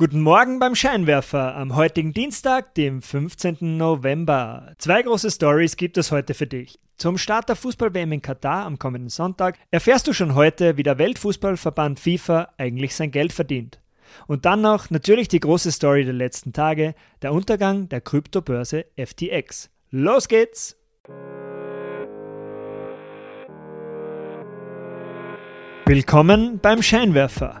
Guten Morgen beim Scheinwerfer am heutigen Dienstag, dem 15. November. Zwei große Stories gibt es heute für dich. Zum Start der Fußball-WM in Katar am kommenden Sonntag erfährst du schon heute, wie der Weltfußballverband FIFA eigentlich sein Geld verdient. Und dann noch natürlich die große Story der letzten Tage, der Untergang der Kryptobörse FTX. Los geht's! Willkommen beim Scheinwerfer.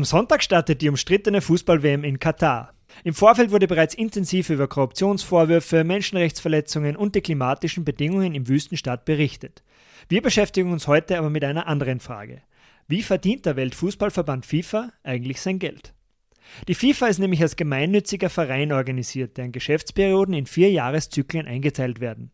Am Sonntag startet die umstrittene Fußball-WM in Katar. Im Vorfeld wurde bereits intensiv über Korruptionsvorwürfe, Menschenrechtsverletzungen und die klimatischen Bedingungen im Wüstenstaat berichtet. Wir beschäftigen uns heute aber mit einer anderen Frage. Wie verdient der Weltfußballverband FIFA eigentlich sein Geld? Die FIFA ist nämlich als gemeinnütziger Verein organisiert, deren Geschäftsperioden in vier Jahreszyklen eingeteilt werden.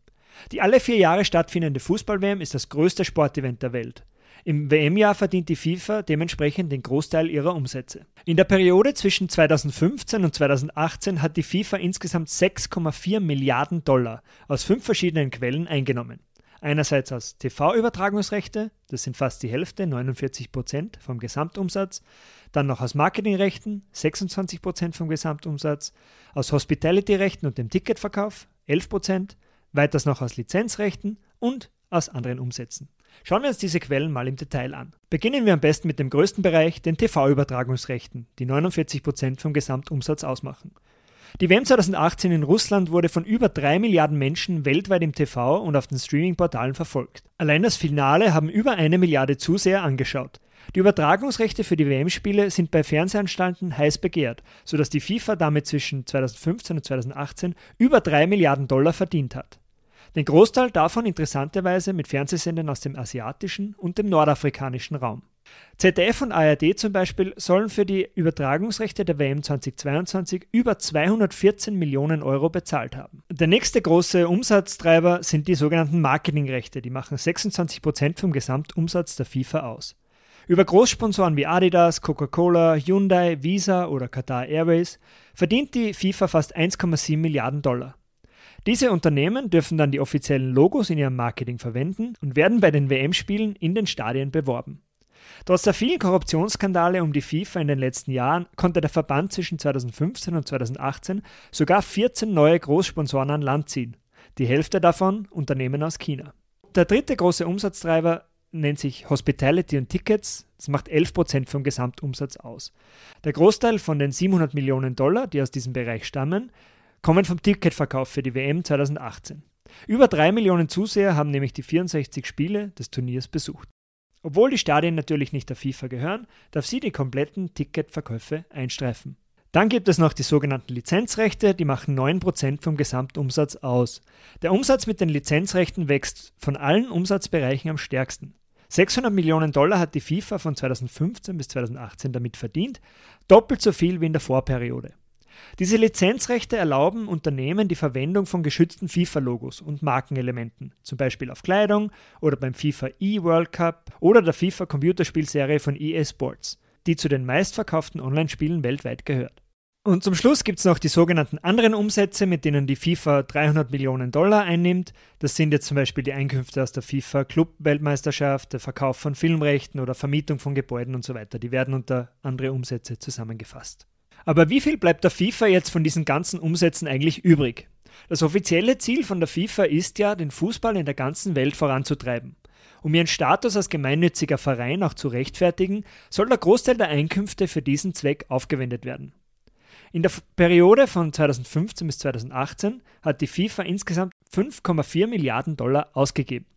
Die alle vier Jahre stattfindende Fußball-WM ist das größte Sportevent der Welt. Im WM-Jahr verdient die FIFA dementsprechend den Großteil ihrer Umsätze. In der Periode zwischen 2015 und 2018 hat die FIFA insgesamt 6,4 Milliarden Dollar aus fünf verschiedenen Quellen eingenommen. Einerseits aus TV-Übertragungsrechte, das sind fast die Hälfte, 49 Prozent vom Gesamtumsatz, dann noch aus Marketingrechten, 26 Prozent vom Gesamtumsatz, aus Hospitality-Rechten und dem Ticketverkauf, 11 Prozent, weiters noch aus Lizenzrechten und aus anderen Umsätzen. Schauen wir uns diese Quellen mal im Detail an. Beginnen wir am besten mit dem größten Bereich, den TV-Übertragungsrechten, die 49% vom Gesamtumsatz ausmachen. Die WM 2018 in Russland wurde von über 3 Milliarden Menschen weltweit im TV und auf den Streaming-Portalen verfolgt. Allein das Finale haben über eine Milliarde Zuseher angeschaut. Die Übertragungsrechte für die WM-Spiele sind bei Fernsehanstalten heiß begehrt, sodass die FIFA damit zwischen 2015 und 2018 über 3 Milliarden Dollar verdient hat. Den Großteil davon interessanterweise mit Fernsehsendern aus dem asiatischen und dem nordafrikanischen Raum. ZDF und ARD zum Beispiel sollen für die Übertragungsrechte der WM 2022 über 214 Millionen Euro bezahlt haben. Der nächste große Umsatztreiber sind die sogenannten Marketingrechte, die machen 26 Prozent vom Gesamtumsatz der FIFA aus. Über Großsponsoren wie Adidas, Coca-Cola, Hyundai, Visa oder Qatar Airways verdient die FIFA fast 1,7 Milliarden Dollar. Diese Unternehmen dürfen dann die offiziellen Logos in ihrem Marketing verwenden und werden bei den WM-Spielen in den Stadien beworben. Trotz der vielen Korruptionsskandale um die FIFA in den letzten Jahren konnte der Verband zwischen 2015 und 2018 sogar 14 neue Großsponsoren an Land ziehen. Die Hälfte davon Unternehmen aus China. Der dritte große Umsatztreiber nennt sich Hospitality und Tickets. Das macht 11% vom Gesamtumsatz aus. Der Großteil von den 700 Millionen Dollar, die aus diesem Bereich stammen, kommen vom Ticketverkauf für die WM 2018. Über drei Millionen Zuseher haben nämlich die 64 Spiele des Turniers besucht. Obwohl die Stadien natürlich nicht der FIFA gehören, darf sie die kompletten Ticketverkäufe einstreifen. Dann gibt es noch die sogenannten Lizenzrechte, die machen 9% vom Gesamtumsatz aus. Der Umsatz mit den Lizenzrechten wächst von allen Umsatzbereichen am stärksten. 600 Millionen Dollar hat die FIFA von 2015 bis 2018 damit verdient, doppelt so viel wie in der Vorperiode. Diese Lizenzrechte erlauben Unternehmen die Verwendung von geschützten FIFA-Logos und Markenelementen, zum Beispiel auf Kleidung oder beim FIFA E-World Cup oder der FIFA-Computerspielserie von EA Sports, die zu den meistverkauften Online-Spielen weltweit gehört. Und zum Schluss gibt es noch die sogenannten anderen Umsätze, mit denen die FIFA 300 Millionen Dollar einnimmt. Das sind jetzt zum Beispiel die Einkünfte aus der FIFA Club-Weltmeisterschaft, der Verkauf von Filmrechten oder Vermietung von Gebäuden und so weiter. Die werden unter andere Umsätze zusammengefasst. Aber wie viel bleibt der FIFA jetzt von diesen ganzen Umsätzen eigentlich übrig? Das offizielle Ziel von der FIFA ist ja, den Fußball in der ganzen Welt voranzutreiben. Um ihren Status als gemeinnütziger Verein auch zu rechtfertigen, soll der Großteil der Einkünfte für diesen Zweck aufgewendet werden. In der Periode von 2015 bis 2018 hat die FIFA insgesamt 5,4 Milliarden Dollar ausgegeben.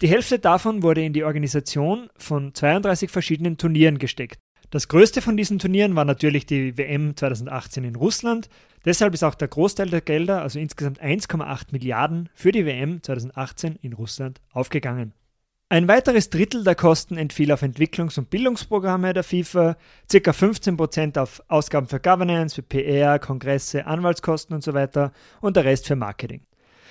Die Hälfte davon wurde in die Organisation von 32 verschiedenen Turnieren gesteckt, das größte von diesen Turnieren war natürlich die WM 2018 in Russland. Deshalb ist auch der Großteil der Gelder, also insgesamt 1,8 Milliarden, für die WM 2018 in Russland aufgegangen. Ein weiteres Drittel der Kosten entfiel auf Entwicklungs- und Bildungsprogramme der FIFA, ca. 15% auf Ausgaben für Governance, für PR, Kongresse, Anwaltskosten und so weiter und der Rest für Marketing.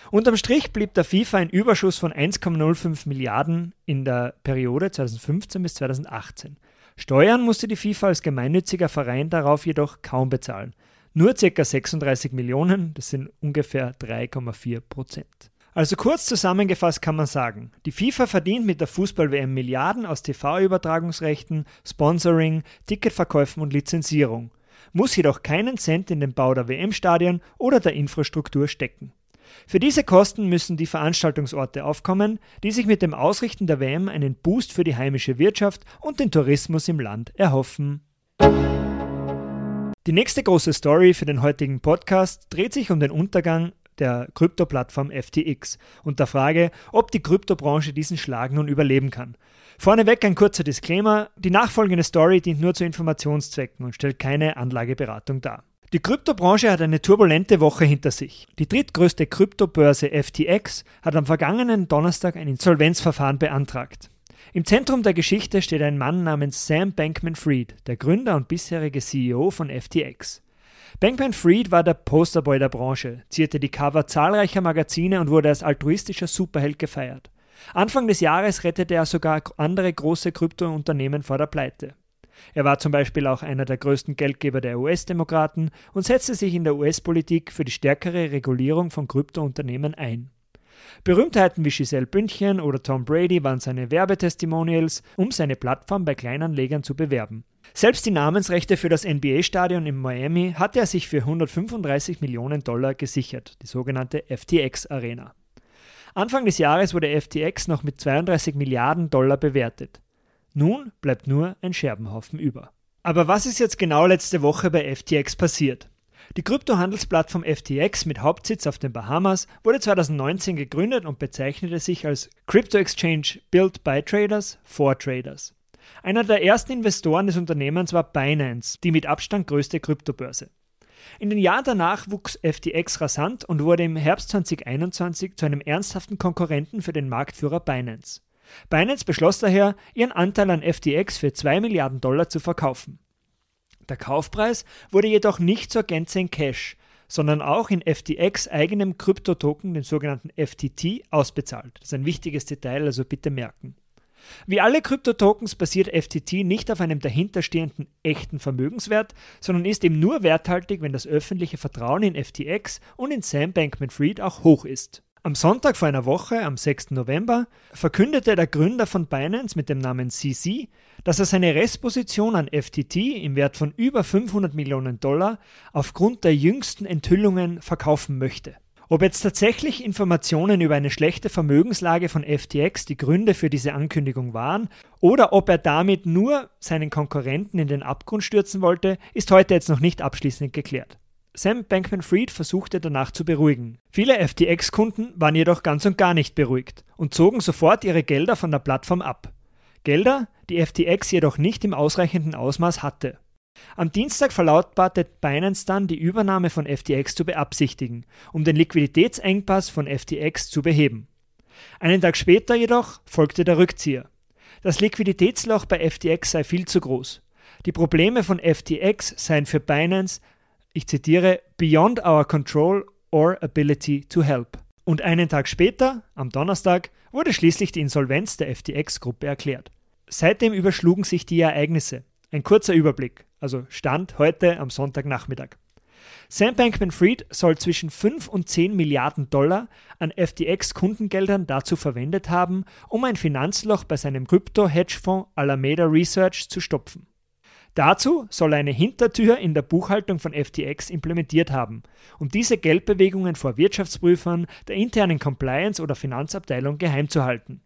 Unterm Strich blieb der FIFA ein Überschuss von 1,05 Milliarden in der Periode 2015 bis 2018. Steuern musste die FIFA als gemeinnütziger Verein darauf jedoch kaum bezahlen. Nur ca. 36 Millionen, das sind ungefähr 3,4 Prozent. Also kurz zusammengefasst kann man sagen, die FIFA verdient mit der Fußball-WM Milliarden aus TV-Übertragungsrechten, Sponsoring, Ticketverkäufen und Lizenzierung, muss jedoch keinen Cent in den Bau der WM-Stadien oder der Infrastruktur stecken. Für diese Kosten müssen die Veranstaltungsorte aufkommen, die sich mit dem Ausrichten der WM einen Boost für die heimische Wirtschaft und den Tourismus im Land erhoffen. Die nächste große Story für den heutigen Podcast dreht sich um den Untergang der Krypto-Plattform FTX und der Frage, ob die Kryptobranche diesen Schlag nun überleben kann. Vorneweg ein kurzer Disclaimer, die nachfolgende Story dient nur zu Informationszwecken und stellt keine Anlageberatung dar. Die Kryptobranche hat eine turbulente Woche hinter sich. Die drittgrößte Kryptobörse FTX hat am vergangenen Donnerstag ein Insolvenzverfahren beantragt. Im Zentrum der Geschichte steht ein Mann namens Sam Bankman-Fried, der Gründer und bisherige CEO von FTX. Bankman-Fried war der Posterboy der Branche, zierte die Cover zahlreicher Magazine und wurde als altruistischer Superheld gefeiert. Anfang des Jahres rettete er sogar andere große Kryptounternehmen vor der Pleite. Er war zum Beispiel auch einer der größten Geldgeber der US-Demokraten und setzte sich in der US-Politik für die stärkere Regulierung von Kryptounternehmen ein. Berühmtheiten wie Giselle Bündchen oder Tom Brady waren seine Werbetestimonials, um seine Plattform bei Kleinanlegern zu bewerben. Selbst die Namensrechte für das NBA-Stadion in Miami hatte er sich für 135 Millionen Dollar gesichert, die sogenannte FTX Arena. Anfang des Jahres wurde FTX noch mit 32 Milliarden Dollar bewertet. Nun bleibt nur ein Scherbenhaufen über. Aber was ist jetzt genau letzte Woche bei FTX passiert? Die Kryptohandelsplattform FTX mit Hauptsitz auf den Bahamas wurde 2019 gegründet und bezeichnete sich als Crypto Exchange Built by Traders for Traders. Einer der ersten Investoren des Unternehmens war Binance, die mit Abstand größte Kryptobörse. In den Jahren danach wuchs FTX rasant und wurde im Herbst 2021 zu einem ernsthaften Konkurrenten für den Marktführer Binance. Binance beschloss daher, ihren Anteil an FTX für 2 Milliarden Dollar zu verkaufen. Der Kaufpreis wurde jedoch nicht zur Gänze in Cash, sondern auch in FTX eigenem Kryptotoken, dem sogenannten FTT, ausbezahlt. Das ist ein wichtiges Detail, also bitte merken. Wie alle Kryptotokens basiert FTT nicht auf einem dahinterstehenden echten Vermögenswert, sondern ist eben nur werthaltig, wenn das öffentliche Vertrauen in FTX und in Sam Bankman-Fried auch hoch ist. Am Sonntag vor einer Woche, am 6. November, verkündete der Gründer von Binance mit dem Namen CC, dass er seine Restposition an FTT im Wert von über 500 Millionen Dollar aufgrund der jüngsten Enthüllungen verkaufen möchte. Ob jetzt tatsächlich Informationen über eine schlechte Vermögenslage von FTX die Gründe für diese Ankündigung waren oder ob er damit nur seinen Konkurrenten in den Abgrund stürzen wollte, ist heute jetzt noch nicht abschließend geklärt. Sam Bankman-Fried versuchte danach zu beruhigen. Viele FTX-Kunden waren jedoch ganz und gar nicht beruhigt und zogen sofort ihre Gelder von der Plattform ab. Gelder, die FTX jedoch nicht im ausreichenden Ausmaß hatte. Am Dienstag verlautbarte Binance dann, die Übernahme von FTX zu beabsichtigen, um den Liquiditätsengpass von FTX zu beheben. Einen Tag später jedoch folgte der Rückzieher. Das Liquiditätsloch bei FTX sei viel zu groß. Die Probleme von FTX seien für Binance, ich zitiere, beyond our control or ability to help. Und einen Tag später, am Donnerstag, wurde schließlich die Insolvenz der FTX-Gruppe erklärt. Seitdem überschlugen sich die Ereignisse. Ein kurzer Überblick also Stand heute am Sonntagnachmittag. Sam Bankman-Fried soll zwischen 5 und 10 Milliarden Dollar an FTX-Kundengeldern dazu verwendet haben, um ein Finanzloch bei seinem Krypto-Hedgefonds Alameda Research zu stopfen. Dazu soll eine Hintertür in der Buchhaltung von FTX implementiert haben, um diese Geldbewegungen vor Wirtschaftsprüfern, der internen Compliance oder Finanzabteilung geheim zu halten.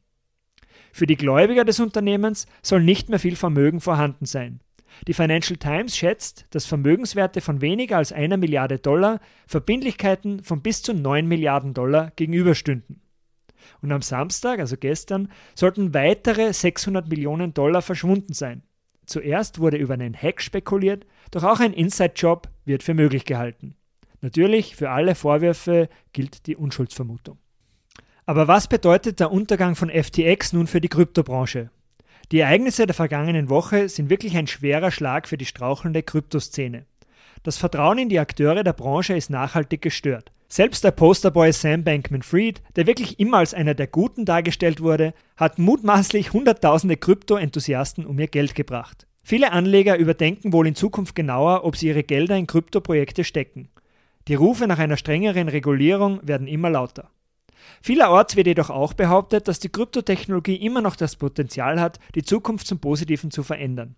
Für die Gläubiger des Unternehmens soll nicht mehr viel Vermögen vorhanden sein. Die Financial Times schätzt, dass Vermögenswerte von weniger als einer Milliarde Dollar Verbindlichkeiten von bis zu 9 Milliarden Dollar gegenüberstünden. Und am Samstag, also gestern, sollten weitere 600 Millionen Dollar verschwunden sein. Zuerst wurde über einen Hack spekuliert, doch auch ein Inside-Job wird für möglich gehalten. Natürlich, für alle Vorwürfe gilt die Unschuldsvermutung. Aber was bedeutet der Untergang von FTX nun für die Kryptobranche? Die Ereignisse der vergangenen Woche sind wirklich ein schwerer Schlag für die strauchelnde Kryptoszene. Das Vertrauen in die Akteure der Branche ist nachhaltig gestört. Selbst der Posterboy Sam Bankman-Fried, der wirklich immer als einer der Guten dargestellt wurde, hat mutmaßlich hunderttausende Krypto-Enthusiasten um ihr Geld gebracht. Viele Anleger überdenken wohl in Zukunft genauer, ob sie ihre Gelder in Kryptoprojekte stecken. Die Rufe nach einer strengeren Regulierung werden immer lauter. Vielerorts wird jedoch auch behauptet, dass die Kryptotechnologie immer noch das Potenzial hat, die Zukunft zum Positiven zu verändern.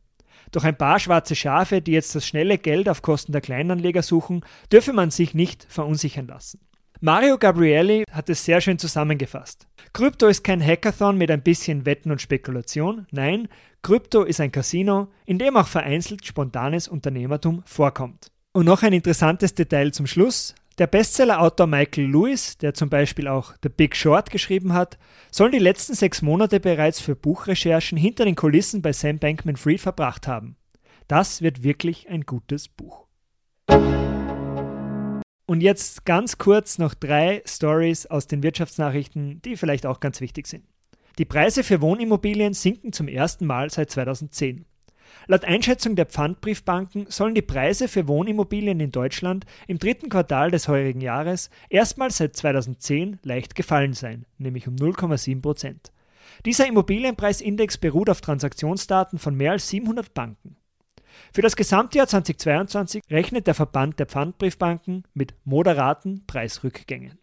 Doch ein paar schwarze Schafe, die jetzt das schnelle Geld auf Kosten der Kleinanleger suchen, dürfe man sich nicht verunsichern lassen. Mario Gabrielli hat es sehr schön zusammengefasst. Krypto ist kein Hackathon mit ein bisschen Wetten und Spekulation. Nein, Krypto ist ein Casino, in dem auch vereinzelt spontanes Unternehmertum vorkommt. Und noch ein interessantes Detail zum Schluss. Der Bestseller-Autor Michael Lewis, der zum Beispiel auch The Big Short geschrieben hat, soll die letzten sechs Monate bereits für Buchrecherchen hinter den Kulissen bei Sam Bankman Fried verbracht haben. Das wird wirklich ein gutes Buch. Und jetzt ganz kurz noch drei Stories aus den Wirtschaftsnachrichten, die vielleicht auch ganz wichtig sind. Die Preise für Wohnimmobilien sinken zum ersten Mal seit 2010. Laut Einschätzung der Pfandbriefbanken sollen die Preise für Wohnimmobilien in Deutschland im dritten Quartal des heurigen Jahres erstmals seit 2010 leicht gefallen sein, nämlich um 0,7 Prozent. Dieser Immobilienpreisindex beruht auf Transaktionsdaten von mehr als 700 Banken. Für das Gesamtjahr 2022 rechnet der Verband der Pfandbriefbanken mit moderaten Preisrückgängen.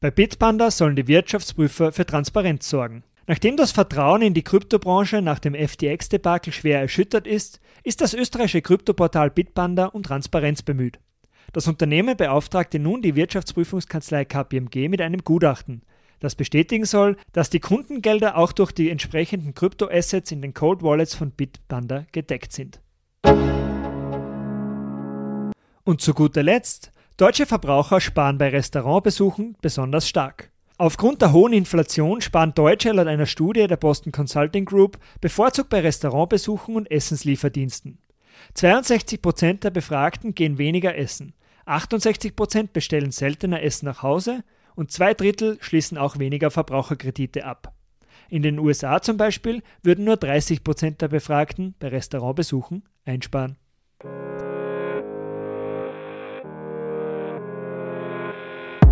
Bei Bitpanda sollen die Wirtschaftsprüfer für Transparenz sorgen. Nachdem das Vertrauen in die Kryptobranche nach dem FTX-Debakel schwer erschüttert ist, ist das österreichische Kryptoportal Bitpanda um Transparenz bemüht. Das Unternehmen beauftragte nun die Wirtschaftsprüfungskanzlei KPMG mit einem Gutachten, das bestätigen soll, dass die Kundengelder auch durch die entsprechenden Kryptoassets in den Cold Wallets von Bitpanda gedeckt sind. Und zu guter Letzt, deutsche Verbraucher sparen bei Restaurantbesuchen besonders stark. Aufgrund der hohen Inflation sparen Deutsche laut einer Studie der Boston Consulting Group bevorzugt bei Restaurantbesuchen und Essenslieferdiensten. 62% der Befragten gehen weniger essen, 68% bestellen seltener Essen nach Hause und zwei Drittel schließen auch weniger Verbraucherkredite ab. In den USA zum Beispiel würden nur 30% der Befragten bei Restaurantbesuchen einsparen.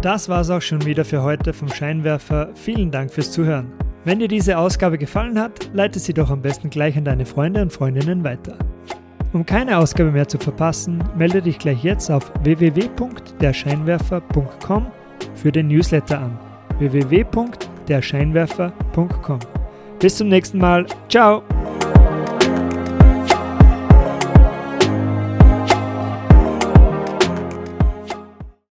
Das war's auch schon wieder für heute vom Scheinwerfer. Vielen Dank fürs Zuhören. Wenn dir diese Ausgabe gefallen hat, leite sie doch am besten gleich an deine Freunde und Freundinnen weiter. Um keine Ausgabe mehr zu verpassen, melde dich gleich jetzt auf www.derscheinwerfer.com für den Newsletter an. www.derscheinwerfer.com. Bis zum nächsten Mal. Ciao!